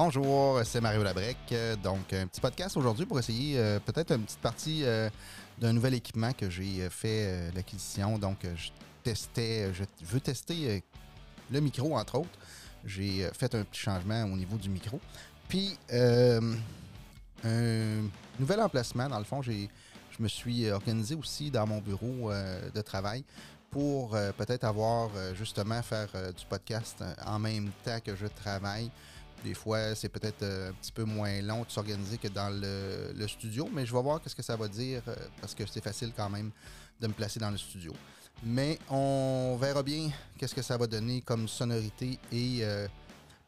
Bonjour, c'est Mario Labrec. Donc, un petit podcast aujourd'hui pour essayer euh, peut-être une petite partie euh, d'un nouvel équipement que j'ai euh, fait l'acquisition. Donc, je testais, je veux tester le micro, entre autres. J'ai fait un petit changement au niveau du micro. Puis, un nouvel emplacement, dans le fond, je me suis organisé aussi dans mon bureau de travail pour peut-être avoir justement faire du podcast en même temps que je travaille. Des fois, c'est peut-être euh, un petit peu moins long de s'organiser que dans le, studio, mais je vais voir qu'est-ce que ça va dire euh, parce que c'est facile quand même de me placer dans le studio. Mais on verra bien qu'est-ce que ça va donner comme sonorité et euh,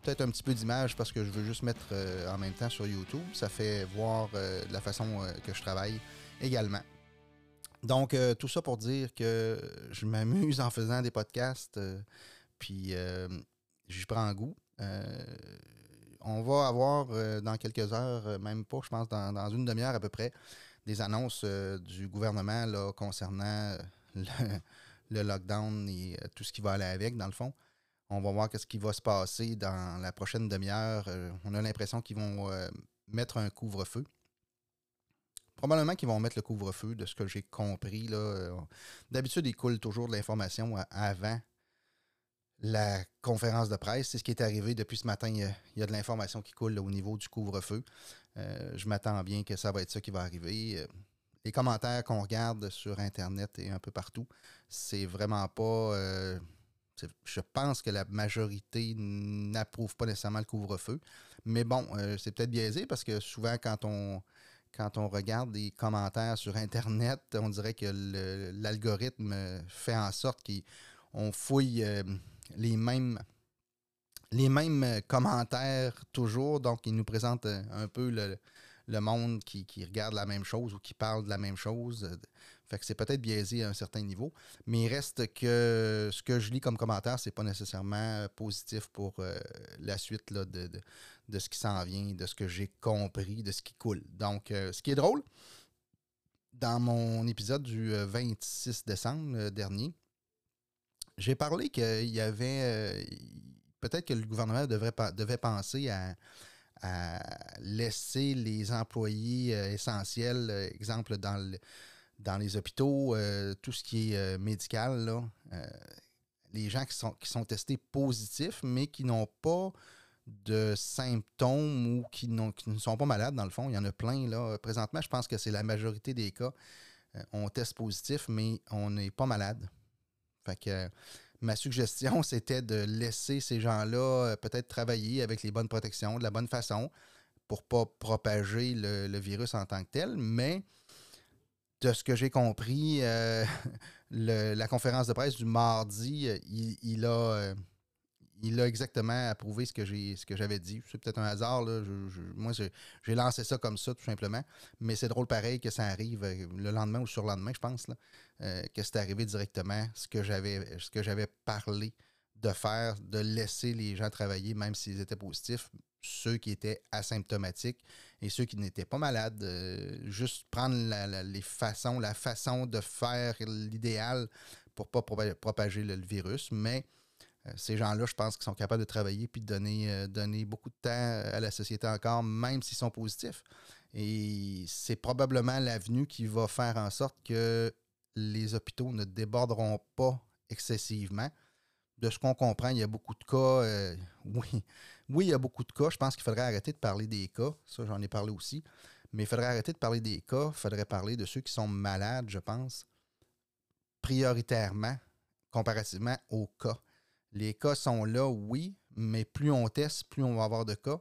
peut-être un petit peu d'image parce que je veux juste mettre en même temps sur YouTube. Ça fait voir la façon que je travaille également. Donc, tout ça pour dire que je m'amuse en faisant des podcasts, puis j'y prends goût on va avoir euh, dans quelques heures, euh, même pas, je pense, dans, une demi-heure à peu près, des annonces euh, du gouvernement concernant le, lockdown et tout ce qui va aller avec, dans le fond. On va voir ce qui va se passer dans la prochaine demi-heure. on a l'impression qu'ils vont mettre un couvre-feu. Probablement qu'ils vont mettre le couvre-feu, de ce que j'ai compris. D'habitude, ils coulent toujours de l'information avant la conférence de presse. C'est ce qui est arrivé depuis ce matin. Il y a, de l'information qui coule au niveau du couvre-feu. Euh, je m'attends bien que ça va être ça qui va arriver. Euh, les commentaires qu'on regarde sur Internet et un peu partout, c'est vraiment pas. Euh, je pense que la majorité n'approuve pas nécessairement le couvre-feu. Mais bon, c'est peut-être biaisé parce que souvent, quand on, quand on regarde des commentaires sur Internet, on dirait que l'algorithme fait en sorte qu'on fouille les mêmes, les mêmes commentaires toujours. Donc, ils nous présentent euh, un peu le, monde qui, regarde la même chose ou qui parle de la même chose. Fait que c'est peut-être biaisé à un certain niveau. Mais il reste que ce que je lis comme commentaire, c'est pas nécessairement positif pour euh, la suite là, de, de, ce qui s'en vient, de ce que j'ai compris, de ce qui coule. Donc, euh, ce qui est drôle, dans mon épisode du 26 décembre dernier, j'ai parlé qu'il y avait. Euh, peut-être que le gouvernement devrait, devait penser à, laisser les employés euh, essentiels, euh, exemple dans, les hôpitaux, tout ce qui est médical, les gens qui sont, qui sont testés positifs, mais qui n'ont pas de symptômes ou qui, qui, ne sont pas malades, dans le fond. Il y en a plein. Là. Présentement, je pense que c'est la majorité des cas. on teste positif, mais on n'est pas malade. Fait que ma suggestion, c'était de laisser ces gens-là euh, peut-être travailler avec les bonnes protections, de la bonne façon, pour pas propager le, virus en tant que tel. Mais de ce que j'ai compris, euh, la conférence de presse du mardi, euh, il, a, il a exactement approuvé ce que j'ai ce que j'avais dit. C'est peut-être un hasard. Là. moi, j'ai lancé ça comme ça, tout simplement. Mais c'est drôle pareil que ça arrive euh, le lendemain ou sur le lendemain, je pense, là, euh, que c'est arrivé directement ce que j'avais parlé de faire, de laisser les gens travailler, même s'ils étaient positifs, ceux qui étaient asymptomatiques et ceux qui n'étaient pas malades. Euh, juste prendre les façons, la façon de faire l'idéal pour ne pas propager le virus. Mais ces gens-là, je pense qu'ils sont capables de travailler puis de donner, euh, donner beaucoup de temps à la société encore, même s'ils sont positifs. Et c'est probablement l'avenue qui va faire en sorte que les hôpitaux ne déborderont pas excessivement. De ce qu'on comprend, il y a beaucoup de cas. Euh, oui, oui, il y a beaucoup de cas. Je pense qu'il faudrait arrêter de parler des cas. Ça, j'en ai parlé aussi. Mais il faudrait arrêter de parler des cas. Il faudrait parler de ceux qui sont malades, je pense, prioritairement, comparativement aux cas. Les cas sont là, oui, mais plus on teste, plus on va avoir de cas.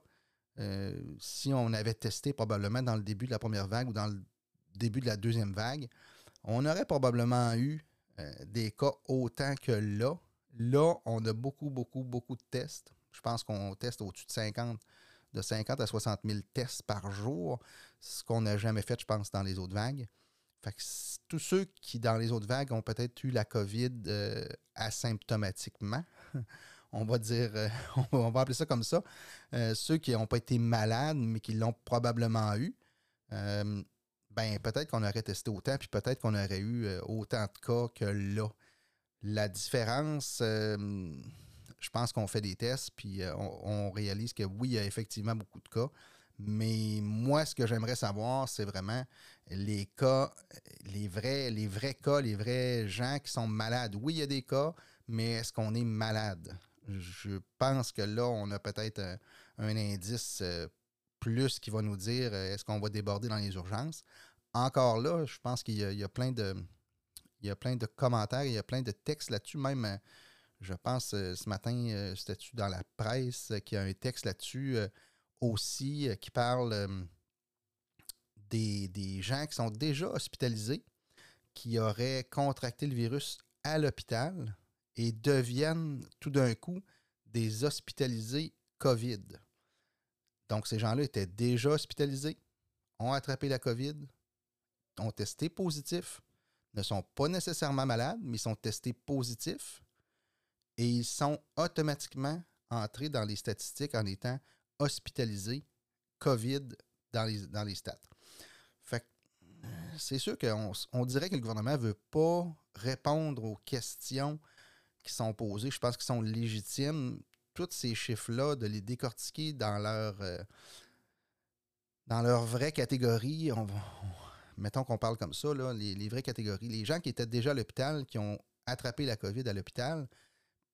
Euh, si on avait testé probablement dans le début de la première vague ou dans le début de la deuxième vague, on aurait probablement eu euh, des cas autant que là. Là, on a beaucoup, beaucoup, beaucoup de tests. Je pense qu'on teste au-dessus de 50, de 50 à 60 000 tests par jour, ce qu'on n'a jamais fait, je pense, dans les autres vagues. Tous ceux qui, dans les autres vagues, ont peut-être eu la COVID euh, asymptomatiquement, on va dire, euh, on, va, appeler ça comme ça, euh, ceux qui n'ont pas été malades, mais qui l'ont probablement eu, ben peut-être qu'on aurait testé autant, puis peut-être qu'on aurait eu autant de cas que là. La différence je pense qu'on fait des tests, puis euh, on, réalise que oui, il y a effectivement beaucoup de cas. Mais moi, ce que j'aimerais savoir, c'est vraiment les cas, les vrais, les vrais cas, les vrais gens qui sont malades. Oui, il y a des cas, mais est-ce qu'on est malade? Je pense que là, on a peut-être un, indice euh, plus qui va nous dire euh, est-ce qu'on va déborder dans les urgences. Encore là, je pense qu'il y, a plein de. Plein de commentaires, il y a plein de textes là-dessus. Même, euh, je pense, ce matin, c'était-tu dans la presse qu'il y a un texte là-dessus aussi qui parle des, des, gens qui sont déjà hospitalisés, qui auraient contracté le virus à l'hôpital et deviennent tout d'un coup des hospitalisés COVID. Donc, ces gens-là étaient déjà hospitalisés, ont attrapé la COVID, ont testé positif, ne sont pas nécessairement malades, mais sont testés positifs et ils sont automatiquement entrés dans les statistiques en étant hospitalisés COVID dans les, dans les stats. Fait c'est sûr qu'on on dirait que le gouvernement ne veut pas répondre aux questions sont posés, je pense qu'ils sont légitimes. Tous ces chiffres-là, de les décortiquer dans leur, euh, dans leur vraie catégorie, on, mettons qu'on parle comme ça, les, vraies catégories. Les gens qui étaient déjà à l'hôpital, qui ont attrapé la COVID à l'hôpital,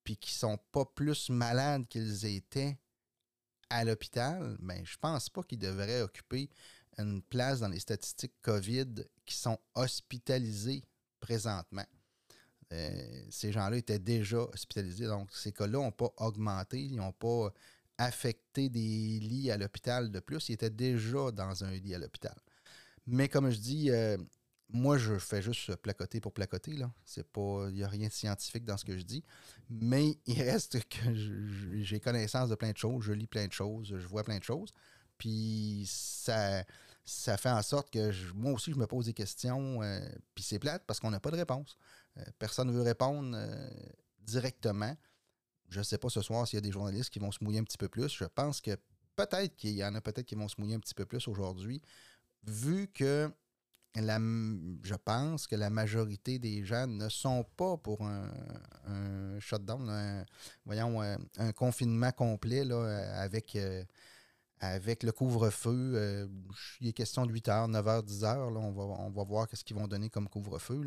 puis qui sont pas plus malades qu'ils étaient à l'hôpital, mais ben, je pense pas qu'ils devraient occuper une place dans les statistiques COVID qui sont hospitalisés présentement. Euh, ces gens-là étaient déjà hospitalisés. Donc, ces cas-là n'ont pas augmenté, ils n'ont pas affecté des lits à l'hôpital de plus. Ils étaient déjà dans un lit à l'hôpital. Mais comme je dis, euh, moi, je fais juste placoter pour placoter. Il n'y a rien de scientifique dans ce que je dis. Mais il reste que j'ai connaissance de plein de choses, je lis plein de choses, je vois plein de choses. Puis ça, ça fait en sorte que moi aussi, je me pose des questions. Euh, puis c'est plate parce qu'on n'a pas de réponse. Euh, personne ne veut répondre euh, directement. Je ne sais pas ce soir s'il y a des journalistes qui vont se mouiller un petit peu plus. Je pense que peut-être qu'il y en a peut-être qui vont se mouiller un petit peu plus aujourd'hui, vu que la, je pense que la majorité des gens ne sont pas pour un, shutdown, voyons, un, confinement complet avec, le couvre-feu. il est question de 8 h, 9 h, 10 h. on, va, on va voir ce qu'ils vont donner comme couvre-feu.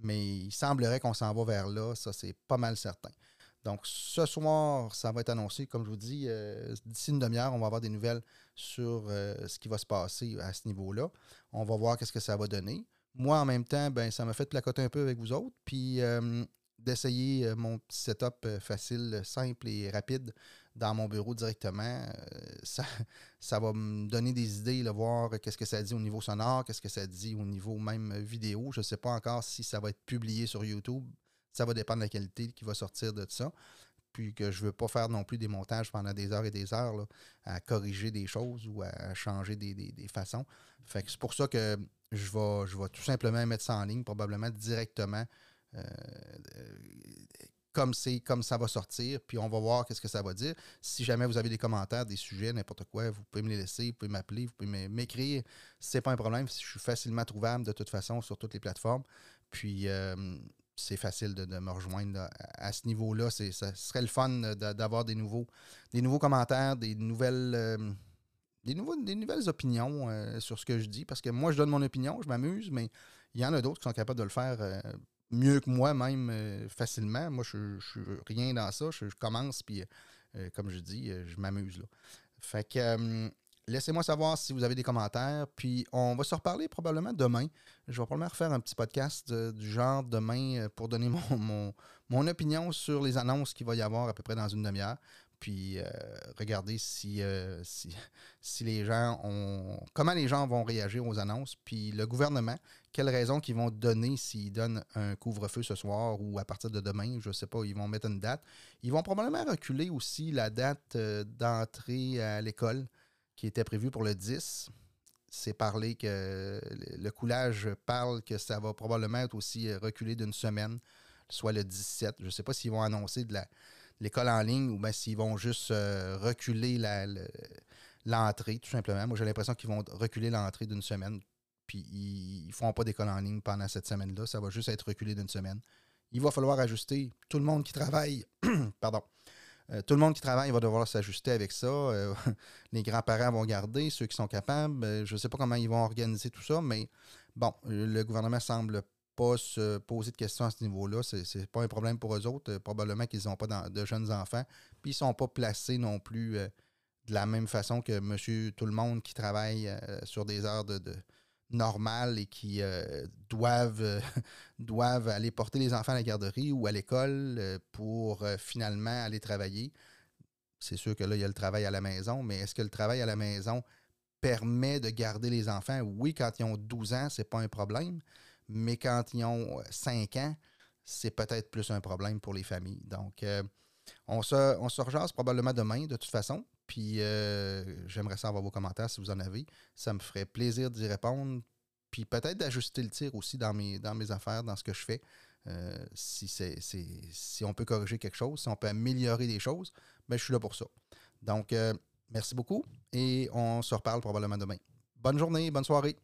Mais il semblerait qu'on s'en va vers là, ça c'est pas mal certain. Donc ce soir, ça va être annoncé, comme je vous dis, euh, d'ici une demi-heure, on va avoir des nouvelles sur euh, ce qui va se passer à ce niveau-là. On va voir qu'est-ce que ça va donner. Moi, en même temps, ben, ça m'a fait placoter un peu avec vous autres, puis euh, d'essayer mon petit setup facile, simple et rapide dans mon bureau directement. Euh, ça, ça va me donner des idées, là, voir qu'est-ce que ça dit au niveau sonore, qu'est-ce que ça dit au niveau même vidéo. Je ne sais pas encore si ça va être publié sur YouTube. Ça va dépendre de la qualité qui va sortir de ça. Puis que je ne veux pas faire non plus des montages pendant des heures et des heures à corriger des choses ou à changer des, façons. Fait que c'est pour ça que je vais, je vais tout simplement mettre ça en ligne, probablement directement. Euh, comme c'est comme ça va sortir, puis on va voir qu'est-ce que ça va dire. Si jamais vous avez des commentaires, des sujets, n'importe quoi, vous pouvez me les laisser, vous pouvez m'appeler, vous pouvez m'écrire. C'est pas un problème. Je suis facilement trouvable de toute façon sur toutes les plateformes. Puis euh, c'est facile de, me rejoindre à, ce niveau-là. Ce serait le fun d'avoir des nouveaux, des nouveaux commentaires, des nouvelles. Euh, des nouvelles opinions euh, sur ce que je dis, parce que moi, je donne mon opinion, je m'amuse, mais il y en a d'autres qui sont capables de le faire mieux que moi, même euh, facilement. Moi, je ne suis rien dans ça. Je, commence, puis euh, comme je dis, euh, je m'amuse. là. Fait que laissez-moi savoir si vous avez des commentaires. Puis on va se reparler probablement demain. Je vais probablement refaire un petit podcast du genre demain pour donner mon, mon, mon, opinion sur les annonces qu'il va y avoir à peu près dans une demi-heure puis euh, regarder si, euh, si, si, les gens ont. comment les gens vont réagir aux annonces, puis le gouvernement, quelles raisons qu'ils vont donner s'ils donnent un couvre-feu ce soir ou à partir de demain, je ne sais pas, ils vont mettre une date. Ils vont probablement reculer aussi la date euh, d'entrée à l'école qui était prévue pour le 10. C'est parlé que le coulage parle que ça va probablement être aussi reculé d'une semaine, soit le 17. Je ne sais pas s'ils vont annoncer de la l'école en ligne ou bien s'ils vont juste euh, reculer l'entrée, tout simplement. Moi, j'ai l'impression qu'ils vont reculer l'entrée d'une semaine. Puis ils ne feront pas d'école en ligne pendant cette semaine-là. Ça va juste être reculé d'une semaine. Il va falloir ajuster. Tout le monde qui travaille, pardon, Euh, tout le monde qui travaille va devoir s'ajuster avec ça. Euh, les grands-parents vont garder, ceux qui sont capables. Je ne sais pas comment ils vont organiser tout ça, mais bon, le gouvernement semble pas se poser de questions à ce niveau-là. Ce n'est pas un problème pour eux autres. probablement qu'ils n'ont pas de jeunes enfants. Puis ils ne sont pas placés non plus de la même façon que monsieur tout le monde qui travaille sur des heures de normales et qui euh, doivent, euh, doivent aller porter les enfants à la garderie ou à l'école euh, pour finalement aller travailler. C'est sûr que là, il y a le travail à la maison, mais est-ce que le travail à la maison permet de garder les enfants? Oui, quand ils ont 12 ans, c'est pas un problème, mais quand ils ont 5 ans, c'est peut-être plus un problème pour les familles. Donc, on se, on se rejase probablement demain, de toute façon. Puis euh, j'aimerais savoir vos commentaires si vous en avez. Ça me ferait plaisir d'y répondre. Puis peut-être d'ajuster le tir aussi dans mes, affaires, dans ce que je fais. Euh, si, on peut corriger quelque chose, si on peut améliorer des choses, ben, je suis là pour ça. Donc, euh, merci beaucoup et on se reparle probablement demain. Bonne journée, bonne soirée.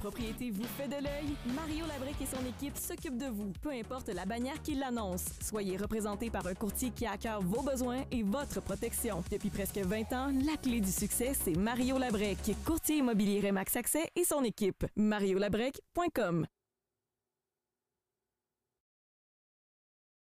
Propriété vous fait de l'œil, Mario Labrec et son équipe s'occupent de vous, peu importe la bannière qui l'annonce. Soyez représenté par un courtier qui a à cœur vos besoins et votre protection. Depuis presque 20 ans, la clé du succès, c'est Mario Labrec, courtier immobilier Remax Accès et son équipe. mariolabrec.com